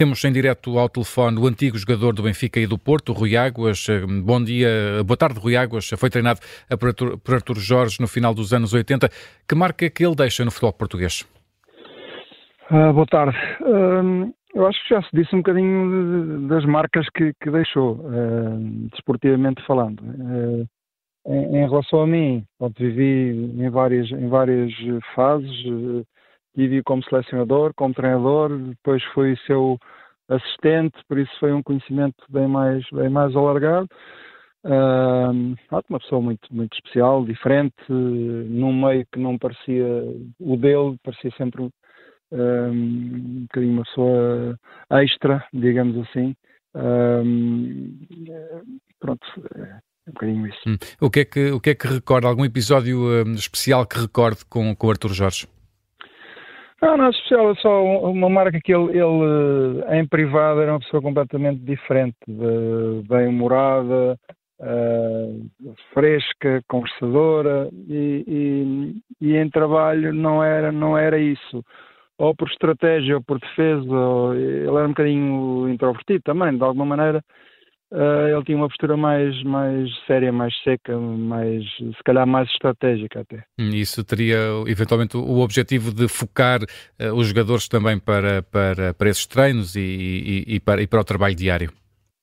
Temos em direto ao telefone o antigo jogador do Benfica e do Porto, Rui Águas. Bom dia, boa tarde, Rui Águas. Foi treinado por Artur, por Artur Jorge no final dos anos 80. Que marca que ele deixa no futebol português? Uh, boa tarde. Uh, eu acho que já se disse um bocadinho das marcas que, que deixou, uh, desportivamente falando. Em, em, relação a mim, pronto, vivi em várias, em várias fases, vivi como selecionador, como treinador, depois fui seu assistente, por isso foi um conhecimento bem mais, bem mais alargado. Uh, uma pessoa muito, muito especial, diferente, num meio que não parecia o dele, parecia sempre um bocadinho uma pessoa extra, digamos assim. Um, pronto, é um bocadinho isso. Hum. O, que é que, o que é que recorda? Algum episódio um, especial que recorde com, com Arthur Jorge? Não, não é especial, é só uma marca que ele, ele, em privado era uma pessoa completamente diferente, bem-humorada, uh, fresca, conversadora e, e, e, em trabalho não era, não era isso ou por estratégia ou por defesa, ou, ele era um bocadinho introvertido também, de alguma maneira. Uh, ele tinha uma postura mais, mais séria, mais seca, mais, se calhar mais estratégica até. Hum, isso teria eventualmente o objetivo de focar uh, os jogadores também para, para, para esses treinos e, e, e, para, e para o trabalho diário?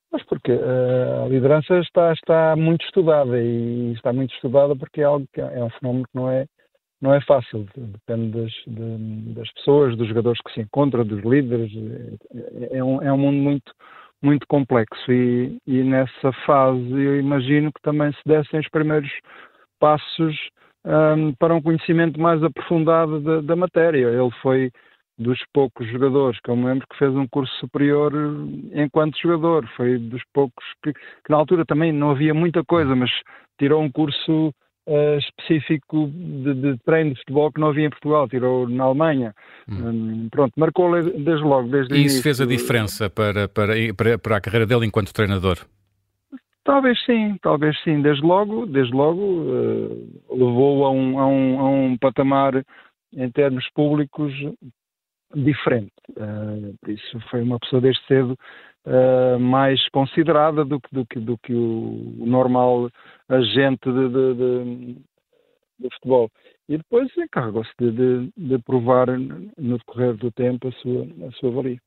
Mas porque uh, a liderança está, está muito estudada e está muito estudada porque é algo que é um fenómeno que não é não é fácil, depende das, de, das pessoas, dos jogadores que se encontram, dos líderes, é, é, um, é um mundo muito, muito complexo e, e, nessa fase eu imagino que também se dessem os primeiros passos um, para um conhecimento mais aprofundado da, da, matéria. Ele foi dos poucos jogadores que eu me lembro que fez um curso superior enquanto jogador, foi dos poucos que, que na altura também não havia muita coisa, mas tirou um curso uh, específico de, de, treino de futebol que não havia em Portugal, tirou na Alemanha. Hum. Um, pronto, marcou desde logo. Desde e isso fez a diferença para, para, para, para a carreira dele enquanto treinador? Talvez sim, talvez sim. Desde logo, desde logo uh, levou a um, a, um, a um patamar em termos públicos diferente. Uh, isso foi uma pessoa desde cedo uh, mais considerada do que, do que, do que o, normal agente de, de, de, de futebol. E depois encarregou-se de, de, provar no decorrer do tempo a sua, a sua valia.